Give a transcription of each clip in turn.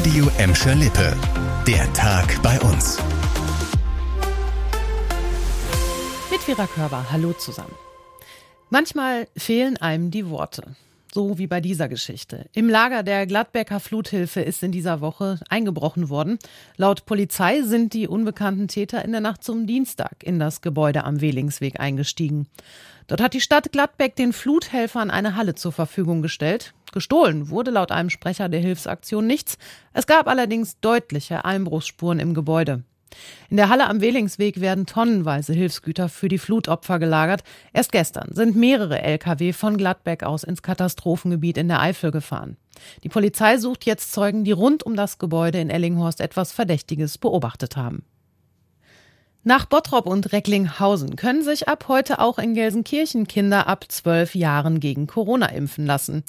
Radio Emscher Lippe. Der Tag bei uns. Mit Vera Körber, hallo zusammen. Manchmal fehlen einem die Worte. So wie bei dieser Geschichte. Im Lager der Gladbecker Fluthilfe ist in dieser Woche eingebrochen worden. Laut Polizei sind die unbekannten Täter in der Nacht zum Dienstag in das Gebäude am Wehlingsweg eingestiegen. Dort hat die Stadt Gladbeck den Fluthelfern eine Halle zur Verfügung gestellt. Gestohlen wurde laut einem Sprecher der Hilfsaktion nichts. Es gab allerdings deutliche Einbruchsspuren im Gebäude. In der Halle am Wehlingsweg werden tonnenweise Hilfsgüter für die Flutopfer gelagert. Erst gestern sind mehrere Lkw von Gladbeck aus ins Katastrophengebiet in der Eifel gefahren. Die Polizei sucht jetzt Zeugen, die rund um das Gebäude in Ellinghorst etwas Verdächtiges beobachtet haben. Nach Bottrop und Recklinghausen können sich ab heute auch in Gelsenkirchen Kinder ab zwölf Jahren gegen Corona impfen lassen.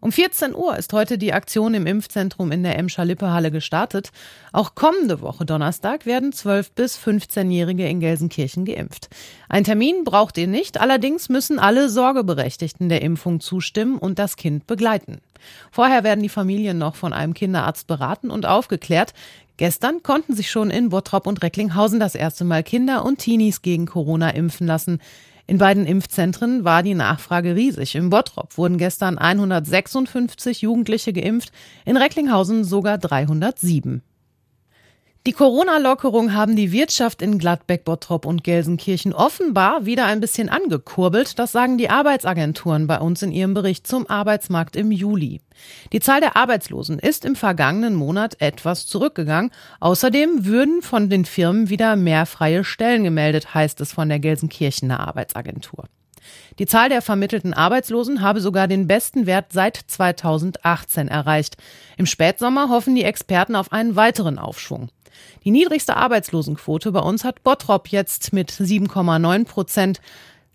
Um 14 Uhr ist heute die Aktion im Impfzentrum in der Emscher Lippehalle gestartet. Auch kommende Woche Donnerstag werden 12 bis 15-Jährige in Gelsenkirchen geimpft. Ein Termin braucht ihr nicht, allerdings müssen alle Sorgeberechtigten der Impfung zustimmen und das Kind begleiten. Vorher werden die Familien noch von einem Kinderarzt beraten und aufgeklärt. Gestern konnten sich schon in Bottrop und Recklinghausen das erste Mal Kinder und Teenies gegen Corona impfen lassen. In beiden Impfzentren war die Nachfrage riesig. Im Bottrop wurden gestern 156 Jugendliche geimpft, in Recklinghausen sogar 307. Die Corona-Lockerung haben die Wirtschaft in Gladbeck, Bottrop und Gelsenkirchen offenbar wieder ein bisschen angekurbelt. Das sagen die Arbeitsagenturen bei uns in ihrem Bericht zum Arbeitsmarkt im Juli. Die Zahl der Arbeitslosen ist im vergangenen Monat etwas zurückgegangen. Außerdem würden von den Firmen wieder mehr freie Stellen gemeldet, heißt es von der Gelsenkirchener Arbeitsagentur. Die Zahl der vermittelten Arbeitslosen habe sogar den besten Wert seit 2018 erreicht. Im Spätsommer hoffen die Experten auf einen weiteren Aufschwung. Die niedrigste Arbeitslosenquote bei uns hat Bottrop jetzt mit 7,9 Prozent.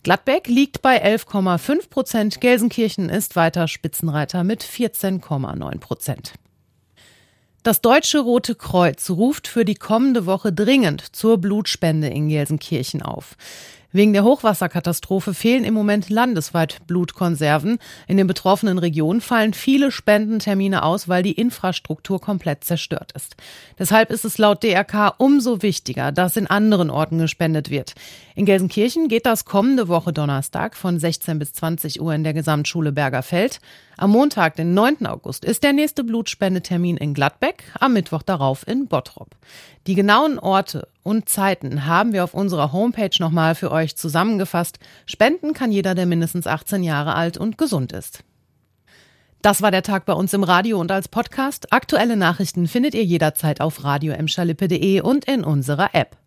Gladbeck liegt bei 11,5 Prozent. Gelsenkirchen ist weiter Spitzenreiter mit 14,9 Prozent. Das Deutsche Rote Kreuz ruft für die kommende Woche dringend zur Blutspende in Gelsenkirchen auf. Wegen der Hochwasserkatastrophe fehlen im Moment landesweit Blutkonserven. In den betroffenen Regionen fallen viele Spendentermine aus, weil die Infrastruktur komplett zerstört ist. Deshalb ist es laut DRK umso wichtiger, dass in anderen Orten gespendet wird. In Gelsenkirchen geht das kommende Woche Donnerstag von 16 bis 20 Uhr in der Gesamtschule Bergerfeld. Am Montag, den 9. August, ist der nächste Blutspendetermin in Gladbeck, am Mittwoch darauf in Bottrop. Die genauen Orte und Zeiten haben wir auf unserer Homepage nochmal für euch zusammengefasst. Spenden kann jeder, der mindestens 18 Jahre alt und gesund ist. Das war der Tag bei uns im Radio und als Podcast. Aktuelle Nachrichten findet ihr jederzeit auf radio und in unserer App.